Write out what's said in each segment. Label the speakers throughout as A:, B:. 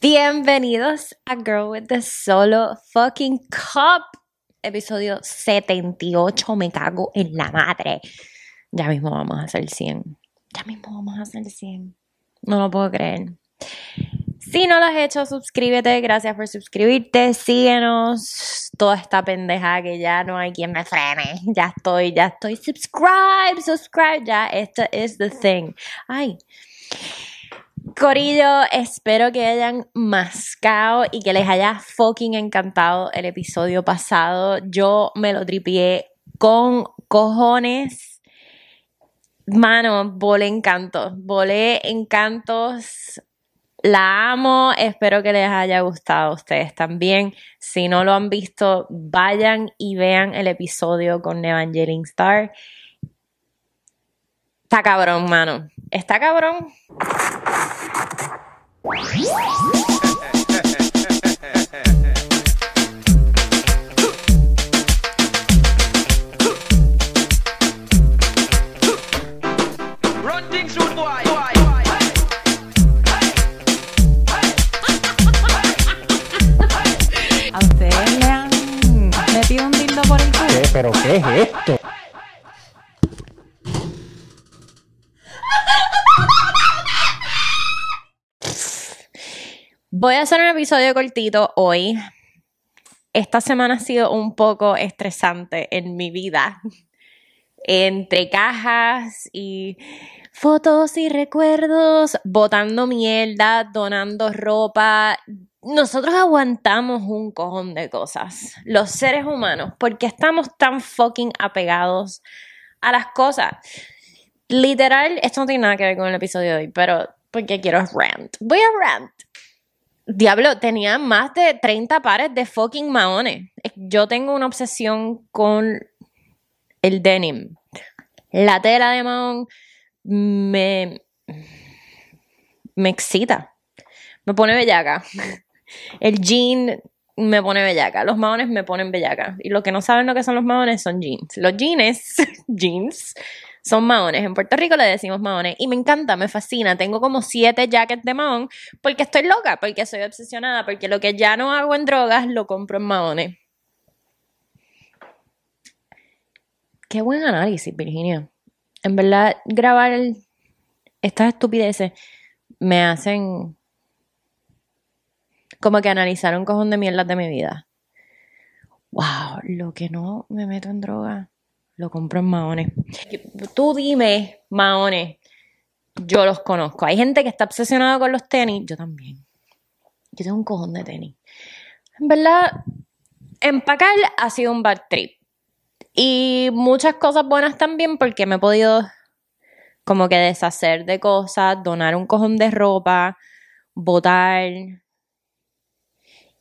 A: Bienvenidos a Girl with the Solo Fucking Cup, episodio 78. Me cago en la madre. Ya mismo vamos a hacer 100. Ya mismo vamos a hacer 100. No lo puedo creer. Si no lo has hecho, suscríbete. Gracias por suscribirte. Síguenos. Toda esta pendeja que ya no hay quien me frene. Ya estoy, ya estoy. Subscribe, subscribe. Ya, esto es the thing. Ay. Espero que hayan mascado y que les haya fucking encantado el episodio pasado. Yo me lo tripié con cojones. Mano, volé encantos. Volé encantos. La amo, espero que les haya gustado a ustedes también. Si no lo han visto, vayan y vean el episodio con Evangeline Star. Está cabrón, mano. Está cabrón.
B: ¿A ustedes le han metido un dildo por el culo?
C: ¿Qué? ¿Pero qué es esto?
A: Voy a hacer un episodio cortito hoy. Esta semana ha sido un poco estresante en mi vida. Entre cajas y fotos y recuerdos, botando mierda, donando ropa. Nosotros aguantamos un cojón de cosas, los seres humanos, porque estamos tan fucking apegados a las cosas. Literal, esto no tiene nada que ver con el episodio de hoy, pero porque quiero rant. Voy a rant. Diablo, tenía más de 30 pares de fucking maones. Yo tengo una obsesión con el denim. La tela de mahón me, me excita. Me pone bellaca. El jean me pone bellaca. Los maones me ponen bellaca. Y los que no saben lo que son los maones son jeans. Los jeans, jeans, son maones. En Puerto Rico le decimos maones. Y me encanta, me fascina. Tengo como siete jackets de mahón porque estoy loca, porque soy obsesionada, porque lo que ya no hago en drogas lo compro en maones. Qué buen análisis, Virginia. En verdad, grabar estas estupideces me hacen como que analizar un cojón de mierdas de mi vida. Wow, lo que no me meto en droga, lo compro en maones. Tú dime, maones, yo los conozco. Hay gente que está obsesionada con los tenis, yo también. Yo tengo un cojón de tenis. En verdad, empacar ha sido un bad trip. Y muchas cosas buenas también porque me he podido como que deshacer de cosas, donar un cojón de ropa, botar.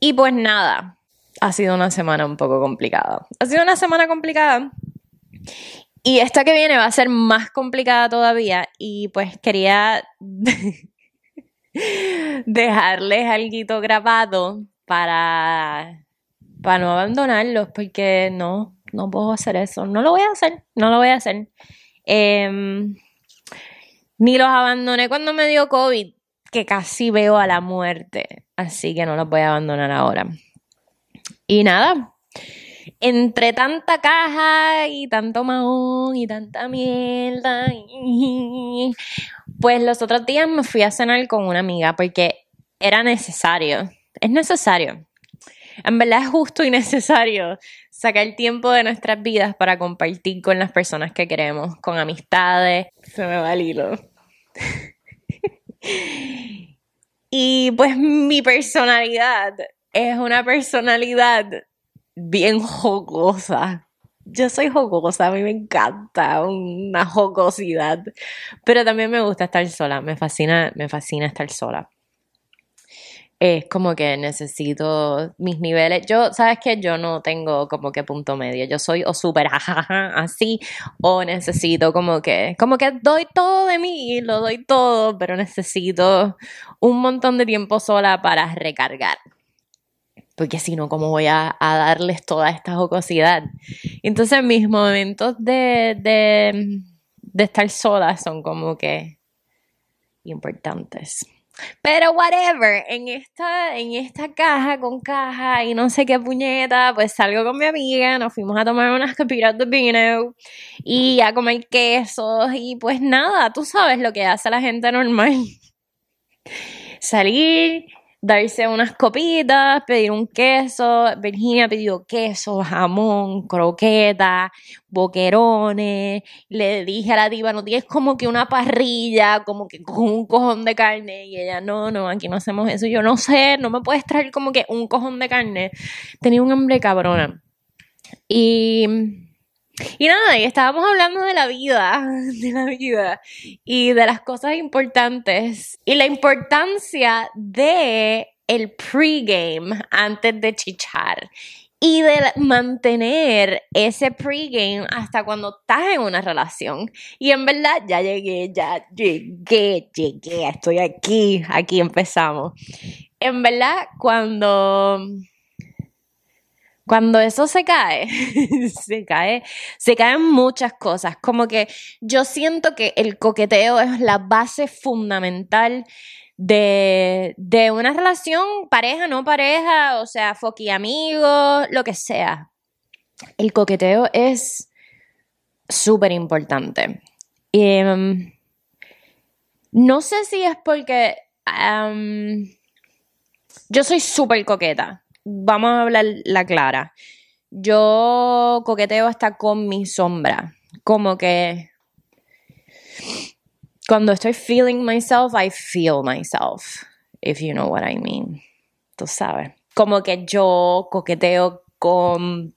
A: Y pues nada, ha sido una semana un poco complicada. Ha sido una semana complicada. Y esta que viene va a ser más complicada todavía. Y pues quería dejarles algo grabado para, para no abandonarlos, porque no, no puedo hacer eso. No lo voy a hacer, no lo voy a hacer. Em, ni los abandoné cuando me dio COVID, que casi veo a la muerte. Así que no los voy a abandonar ahora. Y nada, entre tanta caja y tanto mahón y tanta mierda, pues los otros días me fui a cenar con una amiga porque era necesario. Es necesario. En verdad es justo y necesario sacar tiempo de nuestras vidas para compartir con las personas que queremos, con amistades. Se me va el hilo. Y pues mi personalidad es una personalidad bien jocosa. Yo soy jocosa, a mí me encanta una jocosidad, pero también me gusta estar sola, me fascina, me fascina estar sola. Es como que necesito mis niveles. Yo, ¿sabes qué? Yo no tengo como que punto medio. Yo soy o súper así, o necesito como que, como que doy todo de mí, lo doy todo, pero necesito un montón de tiempo sola para recargar. Porque si no, ¿cómo voy a, a darles toda esta jocosidad? Entonces, mis momentos de, de, de estar sola son como que importantes. Pero whatever, en esta, en esta caja con caja y no sé qué puñeta, pues salgo con mi amiga, nos fuimos a tomar unas capitas de vino y a comer quesos y pues nada, tú sabes lo que hace la gente normal. Salir, darse unas copitas, pedir un queso. Virginia pidió queso, jamón, croqueta, boquerones. Le dije a la diva, no tienes como que una parrilla, como que con un cojón de carne. Y ella, no, no, aquí no hacemos eso. Yo no sé, no me puedes traer como que un cojón de carne. Tenía un hambre cabrona. Y y nada, y estábamos hablando de la vida, de la vida y de las cosas importantes y la importancia de el pregame antes de chichar y de mantener ese pregame hasta cuando estás en una relación. Y en verdad ya llegué, ya llegué, llegué, estoy aquí, aquí empezamos. En verdad, cuando cuando eso se cae, se cae, se caen muchas cosas. Como que yo siento que el coqueteo es la base fundamental de, de una relación, pareja, no pareja, o sea, foqui amigos, lo que sea. El coqueteo es súper importante. Um, no sé si es porque yo soy súper coqueta vamos a hablar la clara. Yo coqueteo hasta con mi sombra. Como que cuando estoy feeling myself, I feel myself. If you know what I mean. Tú sabes. Como que yo coqueteo con.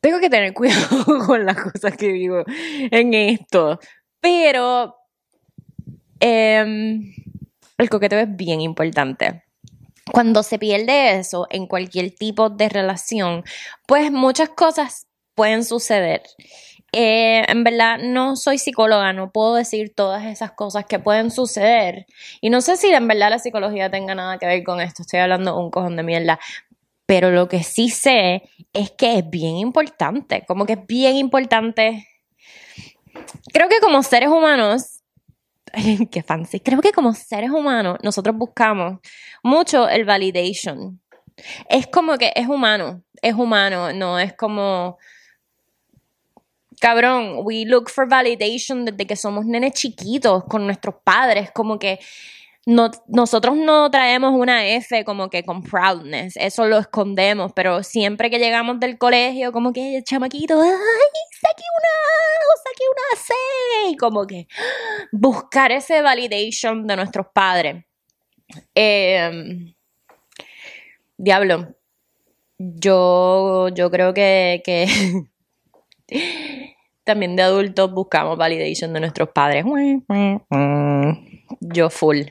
A: Tengo que tener cuidado con las cosas que digo en esto. Pero. Em, el coqueteo es bien importante cuando se pierde eso en cualquier tipo de relación, pues muchas cosas pueden suceder. Eh, en verdad no soy psicóloga, no puedo decir todas esas cosas que pueden suceder. Y no sé si en verdad la psicología tenga nada que ver con esto, estoy hablando un cojón de mierda. Pero lo que sí sé es que es bien importante, como que es bien importante. Creo que como seres humanos qué fancy. Creo que como seres humanos nosotros buscamos mucho el validation. Es como que es humano, es humano, no es como cabrón, we look for validation desde que somos nenes chiquitos con nuestros padres, como que no, nosotros no traemos una F como que con proudness, eso lo escondemos, pero siempre que llegamos del colegio, como que chamaquito, ay, saqué una A saqué una C, y como que buscar ese validation de nuestros padres. Em, diablo, yo, yo creo que, que también de adultos buscamos validation de nuestros padres. Yo full.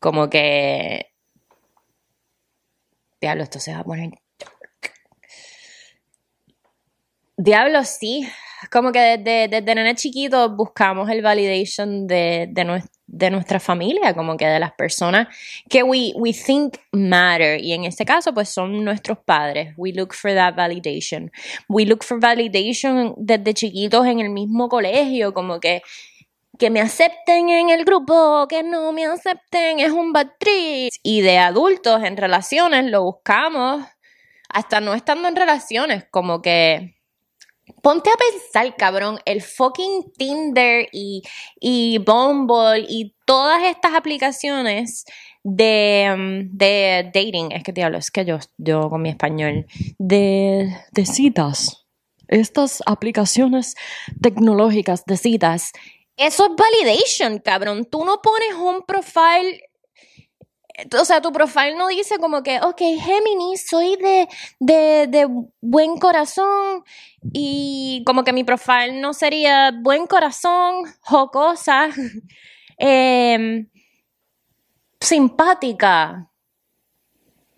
A: Como que... Diablo, esto se va a poner... Diablo, sí. Como que desde, desde nene chiquito buscamos el validation de, de, de, nuestra familia, como que de las personas que we, we think matter. Y en este caso, pues son nuestros padres. We look for that validation. We look for validation desde chiquitos en el mismo colegio, como que que me acepten en el grupo, que no me acepten, es un bad. Y de adultos en relaciones lo buscamos hasta no estando en relaciones, como que ponte a pensar, cabrón, el fucking Tinder y, y Bumble y todas estas aplicaciones de, de dating, es que diablo, es que yo, yo con mi español, de, de citas, estas aplicaciones tecnológicas de citas eso es validation, cabrón. Tú no pones un profile o sea, tu profile no dice como que, ok, Géminis, soy de, de, buen corazón y como que mi profile no sería buen corazón, jocosa, em, simpática,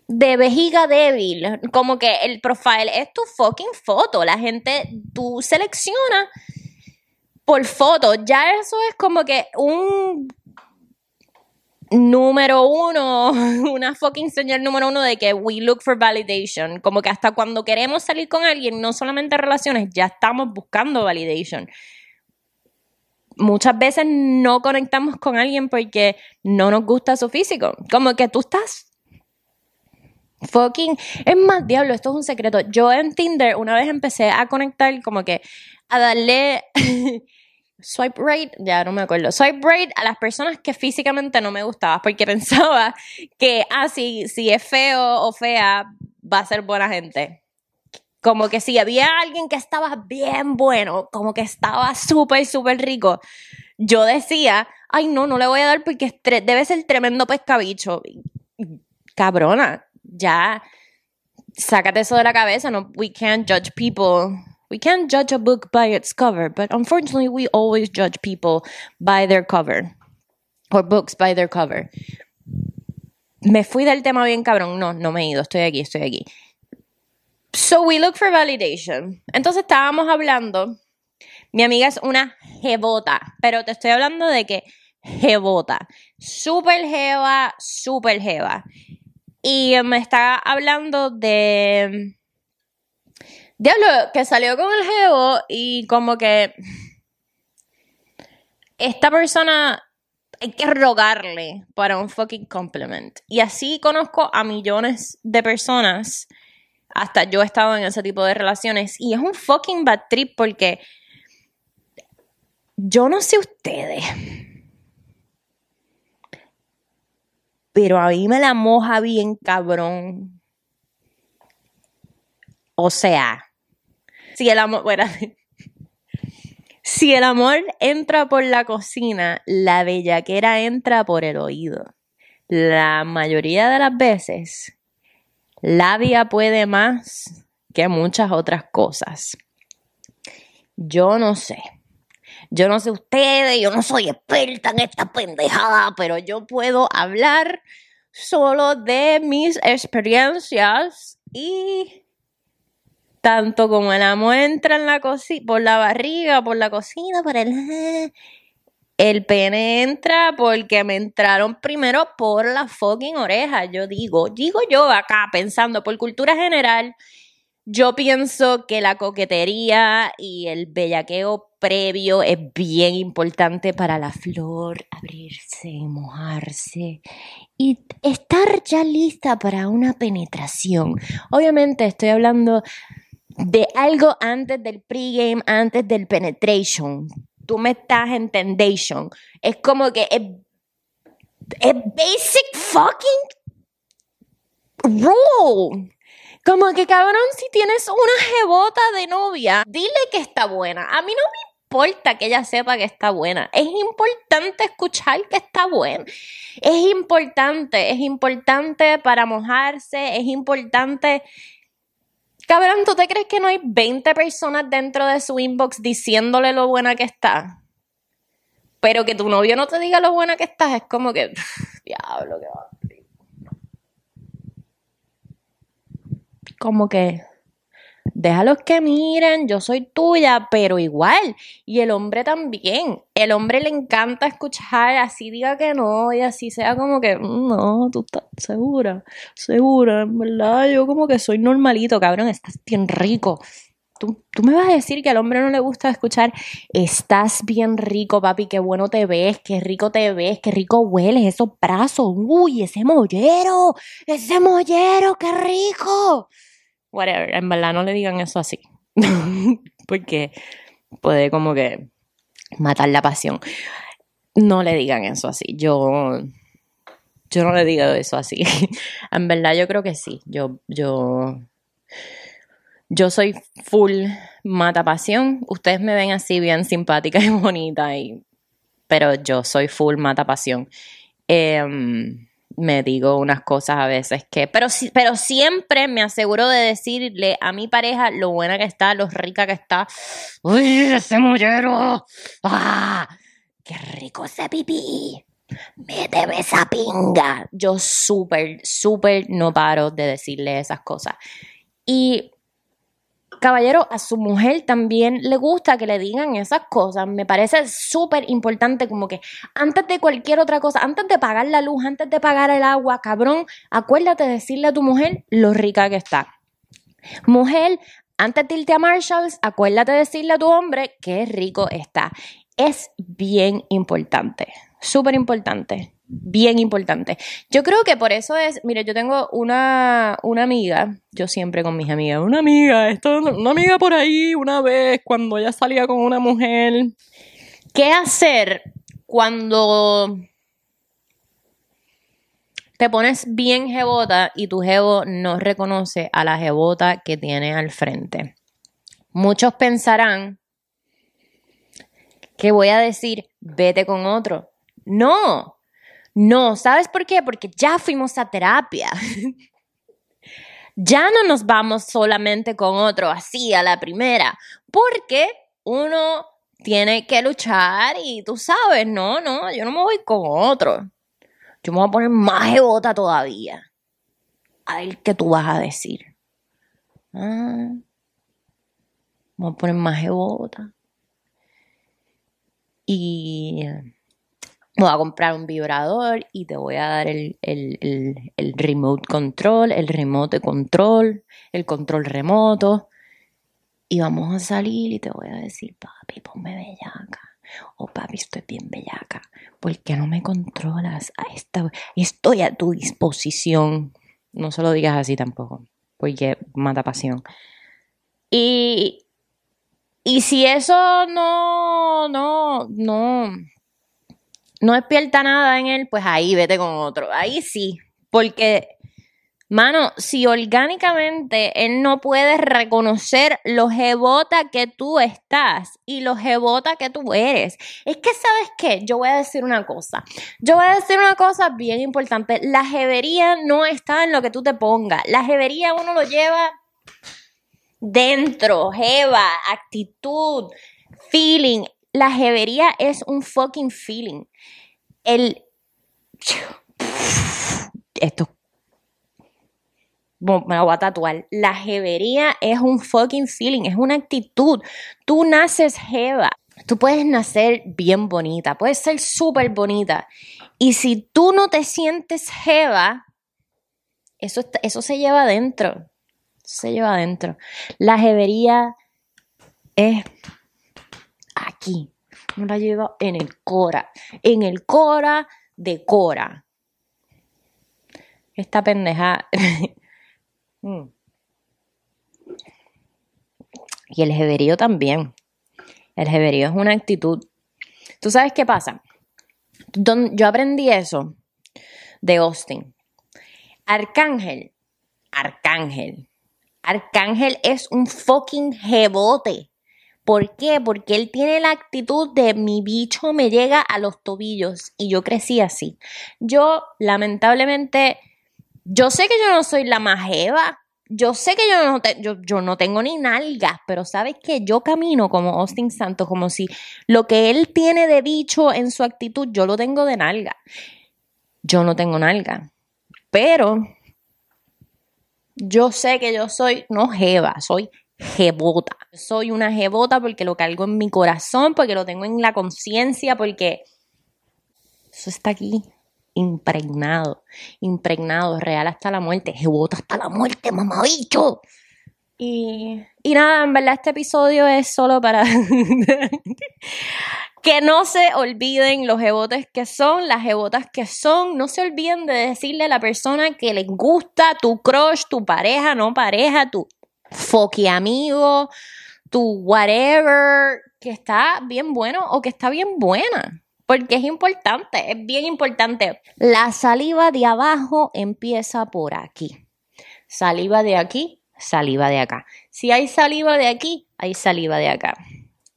A: de vejiga débil, como que el profile es tu fucking foto, la gente, tú seleccionas por foto. Ya eso es como que un número uno, una fucking señal número uno de que we look for validation. Como que hasta cuando queremos salir con alguien, no solamente relaciones, ya estamos buscando validation. muchas veces no conectamos con alguien porque no nos gusta su físico. Como que tú estás fucking... Es más, diablo, esto es un secreto. Yo en Tinder una vez empecé a conectar como que a darle... swipe right, ya no me acuerdo, swipe right a las personas que físicamente no me gustaban, porque pensaba que, ah, si, si es feo o fea, va a ser buena gente. Como que si había alguien que estaba bien bueno, como que estaba súper, súper rico, yo decía, ay, no, no le voy a dar porque debe ser tremendo pescabicho. Cabrona, ya, sácate eso de la cabeza, no, we can't judge people. We can't judge a book by its cover, but unfortunately we always judge people by their cover. Or books by their cover. Me fui del tema bien cabrón. No, no me he ido. Estoy aquí, estoy aquí. So we look for validation. Entonces estábamos hablando. Mi amiga es una jebota, pero te estoy hablando de que jebota. Super jeva, super jeva. Y me está hablando de. Diablo, que salió con el jevo y como que. Esta persona hay que rogarle para un fucking compliment. Y así conozco a millones de personas. Hasta yo he estado en ese tipo de relaciones. Y es un fucking bad trip porque yo no sé ustedes. Pero a mí me la moja bien cabrón. O sea, si el amor, si el amor entra por la cocina, la bellaquera entra por el oído. La mayoría de las veces, labia puede más que muchas otras cosas. Yo no sé. Yo no sé ustedes, yo no soy experta en esta pendejada, pero yo puedo hablar solo de mis experiencias y tanto como el amor entra en la cocina, por la barriga, por la cocina, por el... El pene entra porque me entraron primero por la fucking oreja. Yo digo, digo yo acá pensando por cultura general, yo pienso que la coquetería y el bellaqueo previo es bien importante para la flor abrirse, mojarse y estar ya lista para una penetración. Obviamente estoy hablando de algo antes del pregame, antes del penetration. Tú me estás entendiendo. Es como que es, es basic fucking rule. Como que cabrón, si tienes una jebota de novia, dile que está buena. A mí no me importa que ella sepa que está buena. Es importante escuchar que está buena. Es importante, es importante para mojarse, es importante. Cabrón, ¿tú te crees que no hay 20 personas dentro de su inbox diciéndole lo buena que está? Pero que tu novio no te diga lo buena que estás, es como que, diablo, que va. Como que, déjalos que miren, yo soy tuya, pero igual. Y el hombre también. El hombre le encanta escuchar, así diga que no, y así sea como que, "Mm, no, tú estás segura, segura, en verdad, yo como que soy normalito, cabrón, estás bien rico. Tú, tú me vas a decir que al hombre no le gusta escuchar, estás bien rico, papi, qué bueno te ves, qué rico te ves, qué rico hueles, esos brazos, uy, ese mollero, ese mollero, qué rico. Whatever, en verdad no le digan eso así, porque puede como que matar la pasión. No le digan eso así, yo, yo no le digo eso así. en verdad yo creo que sí, yo, yo, yo soy full mata pasión. Ustedes me ven así bien simpática y bonita, y, pero yo soy full mata pasión. Em, me digo unas cosas a veces que, pero, pero siempre me aseguro de decirle a mi pareja lo buena que está, lo rica que está. ¡Uy, ese mollero! ¡Ah! ¡Qué rico ese pipí! Méteme esa pinga. Yo súper, súper no paro de decirle esas cosas. Y caballero, a su mujer también le gusta que le digan esas cosas. Me parece súper importante como que antes de cualquier otra cosa, antes de pagar la luz, antes de pagar el agua, cabrón, acuérdate de decirle a tu mujer lo rica que está. Mujer, antes de irte a Marshalls, acuérdate de decirle a tu hombre qué rico está. es bien importante, súper importante, bien importante. Yo creo que por eso es, mire, yo tengo una, una amiga, yo siempre con mis amigas, una amiga, esto, una amiga por ahí una vez cuando ella salía con una mujer. ¿Qué hacer cuando te pones bien jebota y tu jebo no reconoce a la jebota que tiene al frente? Muchos pensarán que voy a decir, vete con otro. No, no, ¿sabes por qué? Porque ya fuimos a terapia. ya no nos vamos solamente con otro así a la primera, porque uno tiene que luchar y tú sabes, no, no, yo no me voy con otro. Yo me voy a poner más jebota todavía. A ver qué tú vas a decir. Ah, me voy a poner más jebota. Y voy a comprar un vibrador y te voy a dar el, el, remote control, el remote control, el control remoto. Y vamos a salir y te voy a decir, papi, ponme bellaca. O papi, estoy bien bellaca. ¿Por qué no me controlas? A esta, estoy a tu disposición. No se lo digas así tampoco, porque mata pasión. Y, y si eso no, no, no, no despierta nada en él, pues ahí vete con otro. Ahí sí, porque, mano, si orgánicamente él no puede reconocer lo jebota que tú estás y lo jebota que tú eres, es que, ¿sabes qué? Yo voy a decir una cosa. Yo voy a decir una cosa bien importante. La jevería no está en lo que tú te pongas. La jevería uno lo lleva dentro, jeva, actitud, feeling la jevería es un fucking feeling. El. Esto. Me lo voy a tatuar. La jevería es un fucking feeling, es una actitud. Tú naces jeva. Tú puedes nacer bien bonita, puedes ser súper bonita. Y si tú no te sientes jeva, eso, eso se lleva adentro. Se lleva adentro. La jevería es aquí. La lleva en el Cora. En el Cora de Cora. Esta pendeja. Mm. y el jeverío también. El jeverío es una actitud. ¿Tú sabes qué pasa? Yo aprendí eso de Austin. Arcángel. Arcángel. Arcángel es un fucking jebote. ¿Por qué? Porque él tiene la actitud de mi bicho me llega a los tobillos y yo crecí así. Yo, lamentablemente, yo sé que yo no soy la más jeva, yo sé que yo no, yo, no tengo ni nalgas, pero sabes que yo camino como Austin Santos, como si lo que él tiene de bicho en su actitud, yo lo tengo de nalga. Yo no tengo nalga, pero yo sé que yo soy no jeva, soy jebota. Soy una jebota porque lo cargo en mi corazón, porque lo tengo en la conciencia, porque eso está aquí impregnado, impregnado, real hasta la muerte, jebota hasta la muerte, mamabicho. Y, y nada, en verdad este episodio es solo para que no se olviden los jebotes que son, las jebotas que son. No se olviden de decirle a la persona que les gusta tu crush, tu pareja, no pareja, tu foqui amigo, tu whatever, que está bien bueno o que está bien buena. Porque es importante, es bien importante. La saliva de abajo empieza por aquí. Saliva de aquí, saliva de acá. Si hay saliva de aquí, hay saliva de acá.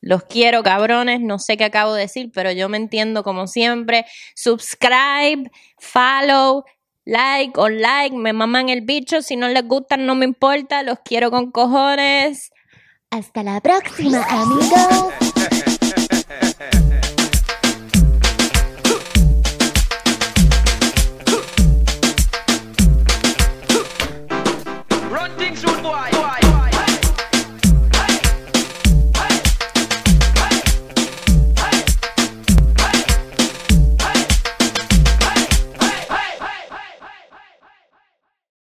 A: Los quiero, cabrones. No sé qué acabo de decir, pero yo me entiendo como siempre. Subscribe, follow, like o like, me maman el bicho, si no les gustan no me importa, los quiero con cojones. Hasta la próxima, amigos.